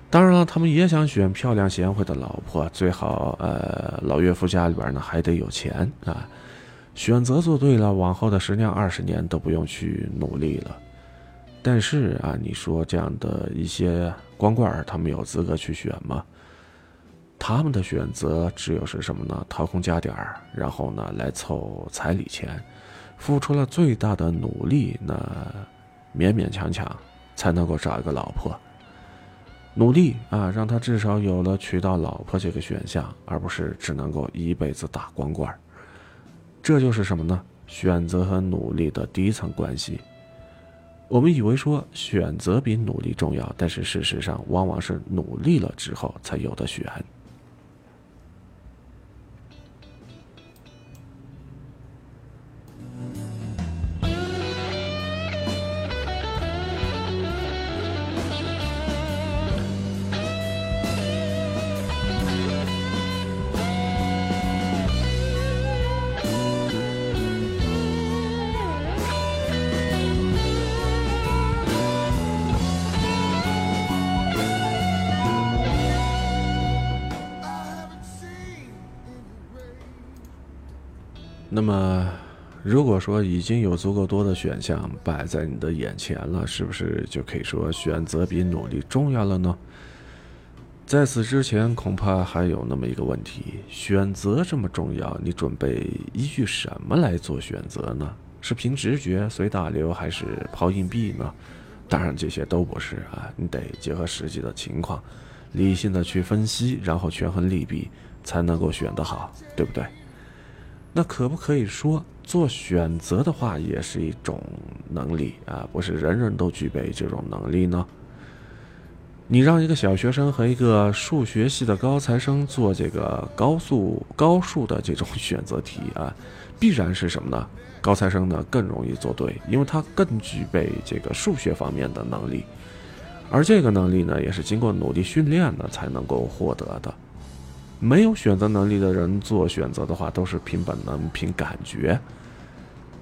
当然了，他们也想选漂亮贤惠的老婆，最好呃老岳父家里边呢还得有钱啊。选择做对了，往后的十年二十年都不用去努力了。但是啊，你说这样的一些光棍他们有资格去选吗？他们的选择只有是什么呢？掏空家底儿，然后呢来凑彩礼钱，付出了最大的努力，那勉勉强强才能够找一个老婆。努力啊，让他至少有了娶到老婆这个选项，而不是只能够一辈子打光棍。这就是什么呢？选择和努力的第一层关系。我们以为说选择比努力重要，但是事实上往往是努力了之后才有的选。我说已经有足够多的选项摆在你的眼前了，是不是就可以说选择比努力重要了呢？在此之前，恐怕还有那么一个问题：选择这么重要，你准备依据什么来做选择呢？是凭直觉随大流，还是抛硬币呢？当然，这些都不是啊，你得结合实际的情况，理性的去分析，然后权衡利弊，才能够选得好，对不对？那可不可以说做选择的话也是一种能力啊？不是人人都具备这种能力呢？你让一个小学生和一个数学系的高材生做这个高速高数的这种选择题啊，[laughs] 必然是什么呢？高材生呢更容易做对，因为他更具备这个数学方面的能力，而这个能力呢也是经过努力训练呢才能够获得的。没有选择能力的人做选择的话，都是凭本能、凭感觉。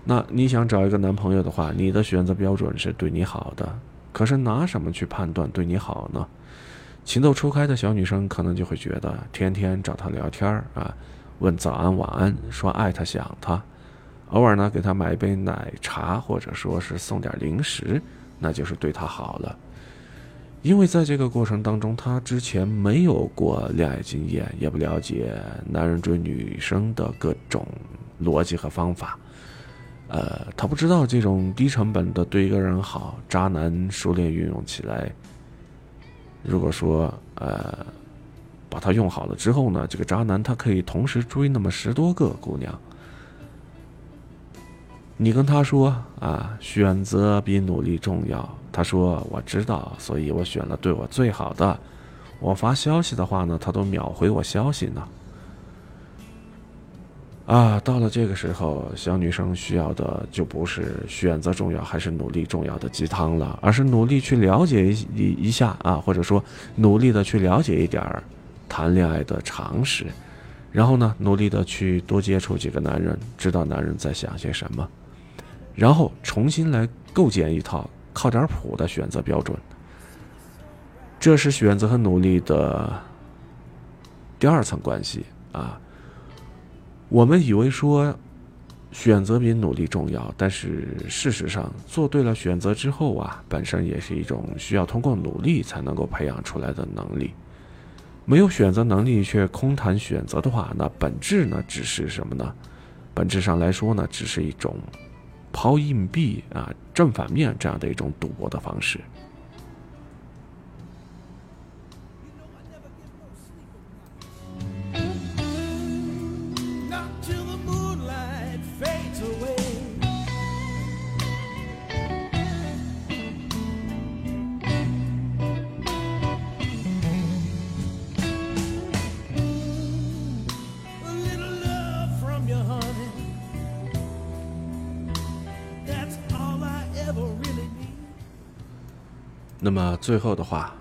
那你想找一个男朋友的话，你的选择标准是对你好的，可是拿什么去判断对你好呢？情窦初开的小女生可能就会觉得，天天找他聊天啊，问早安晚安，说爱他想他，偶尔呢给他买一杯奶茶，或者说是送点零食，那就是对他好了。因为在这个过程当中，他之前没有过恋爱经验，也不了解男人追女生的各种逻辑和方法，呃，他不知道这种低成本的对一个人好，渣男熟练运用起来。如果说呃，把它用好了之后呢，这个渣男他可以同时追那么十多个姑娘。你跟他说啊，选择比努力重要。他说我知道，所以我选了对我最好的。我发消息的话呢，他都秒回我消息呢。啊，到了这个时候，小女生需要的就不是选择重要还是努力重要的鸡汤了，而是努力去了解一一下啊，或者说努力的去了解一点儿谈恋爱的常识，然后呢，努力的去多接触几个男人，知道男人在想些什么，然后重新来构建一套靠点谱的选择标准。这是选择和努力的第二层关系啊。我们以为说选择比努力重要，但是事实上，做对了选择之后啊，本身也是一种需要通过努力才能够培养出来的能力。没有选择能力却空谈选择的话，那本质呢，只是什么呢？本质上来说呢，只是一种抛硬币啊，正反面这样的一种赌博的方式。Not till the moonlight fades away. 那么最后的话，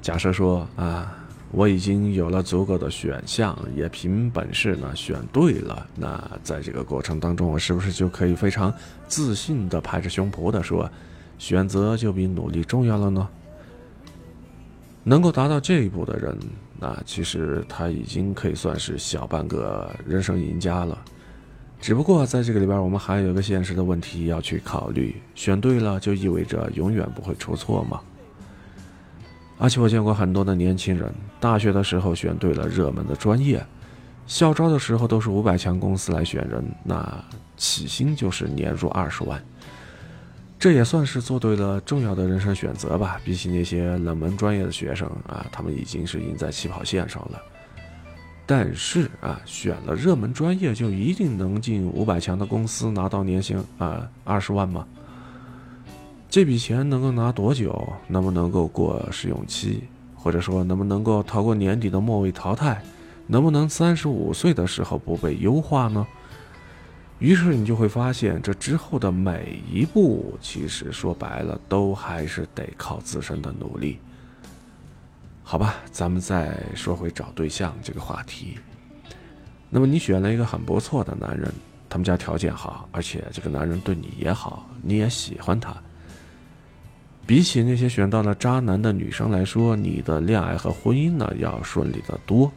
假设说啊，我已经有了足够的选项，也凭本事呢选对了，那在这个过程当中，我是不是就可以非常自信的拍着胸脯的说，选择就比努力重要了呢？能够达到这一步的人，那其实他已经可以算是小半个人生赢家了。只不过在这个里边，我们还有一个现实的问题要去考虑：选对了就意味着永远不会出错吗？而且我见过很多的年轻人，大学的时候选对了热门的专业，校招的时候都是五百强公司来选人，那起薪就是年入二十万，这也算是做对了重要的人生选择吧。比起那些冷门专业的学生啊，他们已经是赢在起跑线上了。但是啊，选了热门专业就一定能进五百强的公司拿到年薪啊二十万吗？这笔钱能够拿多久？能不能够过试用期？或者说能不能够逃过年底的末位淘汰？能不能三十五岁的时候不被优化呢？于是你就会发现，这之后的每一步，其实说白了，都还是得靠自身的努力。好吧，咱们再说回找对象这个话题。那么你选了一个很不错的男人，他们家条件好，而且这个男人对你也好，你也喜欢他。比起那些选到了渣男的女生来说，你的恋爱和婚姻呢要顺利得多。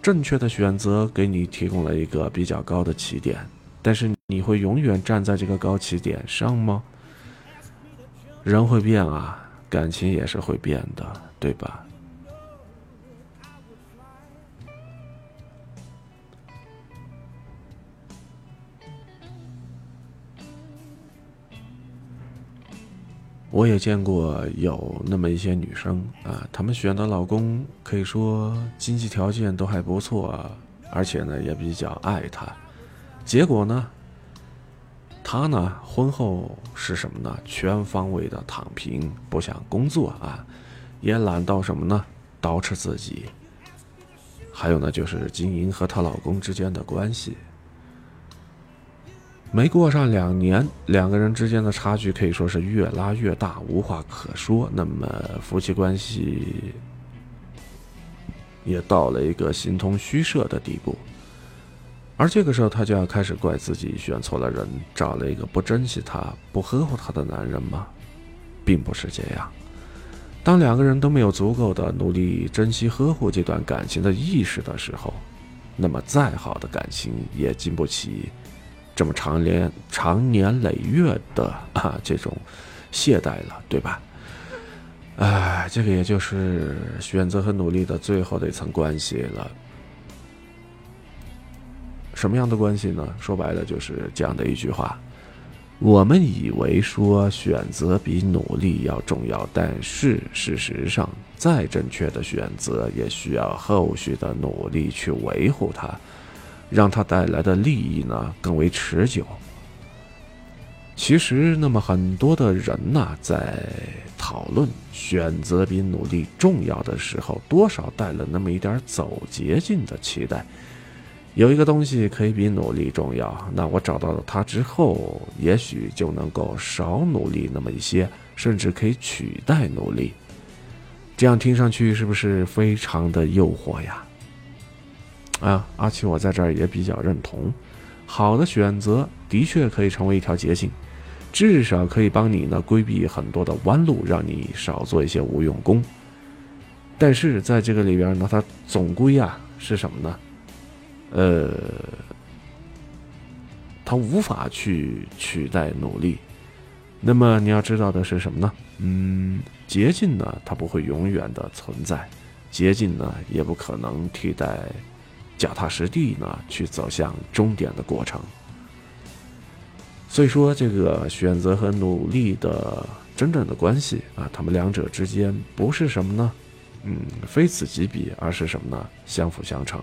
正确的选择给你提供了一个比较高的起点，但是你会永远站在这个高起点上吗？人会变啊，感情也是会变的，对吧？我也见过有那么一些女生啊，她们选的老公可以说经济条件都还不错，而且呢也比较爱她。结果呢，她呢婚后是什么呢？全方位的躺平，不想工作啊，也懒到什么呢？捯饬自己。还有呢，就是金莹和她老公之间的关系。没过上两年，两个人之间的差距可以说是越拉越大，无话可说。那么夫妻关系也到了一个形同虚设的地步。而这个时候，她就要开始怪自己选错了人，找了一个不珍惜她、不呵护她的男人吗？并不是这样。当两个人都没有足够的努力珍惜呵护这段感情的意识的时候，那么再好的感情也经不起。这么长年长年累月的啊这种懈怠了，对吧？哎，这个也就是选择和努力的最后的一层关系了。什么样的关系呢？说白了就是这样的一句话：我们以为说选择比努力要重要，但是事实上，再正确的选择也需要后续的努力去维护它，让它带来的利益呢更为持久。其实，那么很多的人呐，在讨论选择比努力重要的时候，多少带了那么一点走捷径的期待。有一个东西可以比努力重要，那我找到了它之后，也许就能够少努力那么一些，甚至可以取代努力。这样听上去是不是非常的诱惑呀？啊，阿奇，我在这儿也比较认同。好的选择的确可以成为一条捷径，至少可以帮你呢规避很多的弯路，让你少做一些无用功。但是在这个里边呢，它总归啊是什么呢？呃，它无法去取代努力。那么你要知道的是什么呢？嗯，捷径呢，它不会永远的存在，捷径呢，也不可能替代脚踏实地呢去走向终点的过程。所以说，这个选择和努力的真正的关系啊，他们两者之间不是什么呢？嗯，非此即彼，而是什么呢？相辅相成。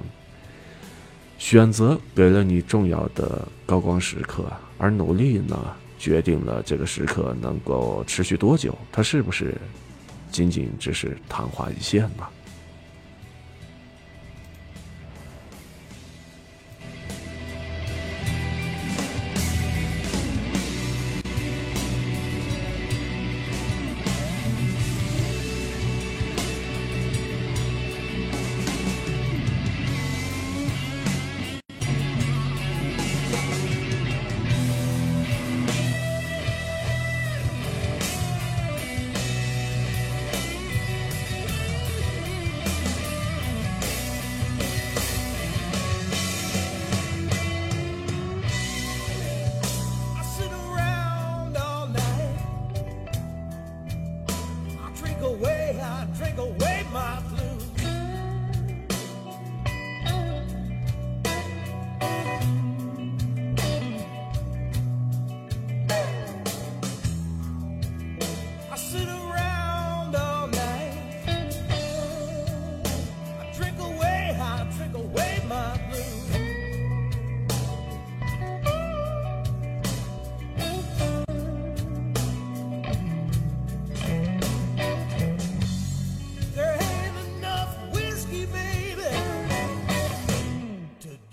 选择给了你重要的高光时刻，而努力呢，决定了这个时刻能够持续多久。它是不是仅仅只是昙花一现呢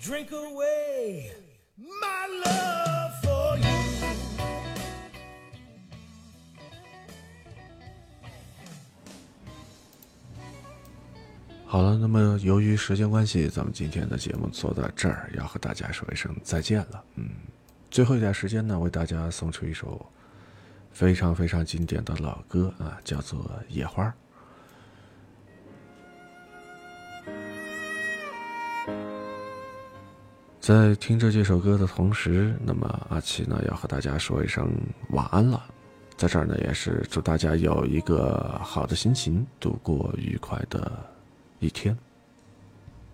drink away my love for you. 好了，那么由于时间关系，咱们今天的节目做到这儿，要和大家说一声再见了。嗯，最后一点时间呢，为大家送出一首非常非常经典的老歌啊，叫做《野花》。在听着这首歌的同时，那么阿奇呢要和大家说一声晚安了。在这儿呢，也是祝大家有一个好的心情，度过愉快的一天。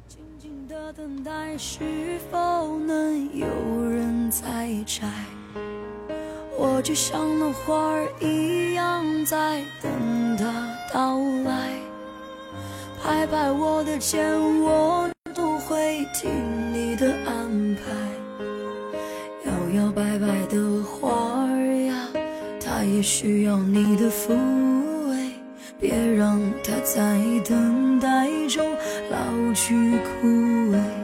静静的等待，是否能有人在摘？我就像那花儿一样，在等它到来。拍拍我的肩，我不会听你的安排。摇摇摆摆的花儿呀，它也需要你的抚慰。别让它在等待中老去枯萎。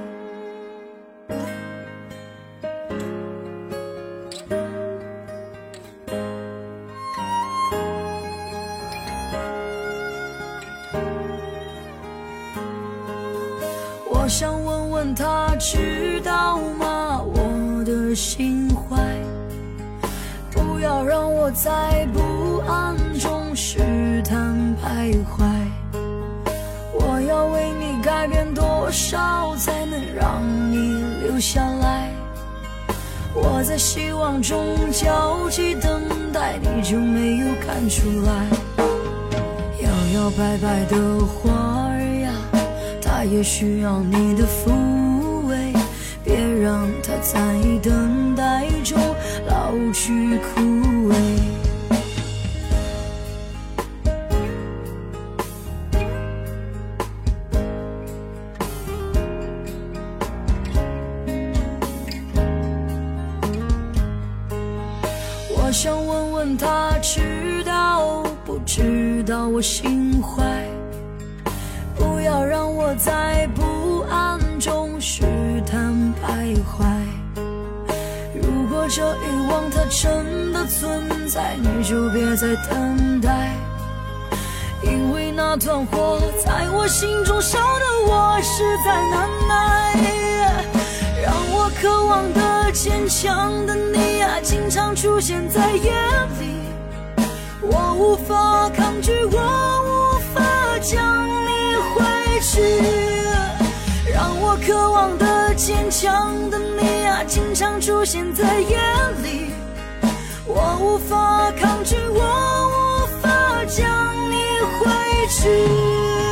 知道吗？我的心怀。不要让我在不安中试探徘徊。我要为你改变多少，才能让你留下来？我在希望中焦急等待，你就没有看出来？摇摇摆摆的花儿呀，它也需要你的抚慰。让让它在等待中老去枯萎。我想问问他，知道不知道我心怀？不要让我再不这欲望它真的存在，你就别再等待，因为那团火在我心中烧得我实在难耐，让我渴望的坚强的你啊，经常出现在夜里，我无法抗拒，我无法将你挥去，渴望的坚强的你啊，经常出现在夜里，我无法抗拒，我无法将你挥去。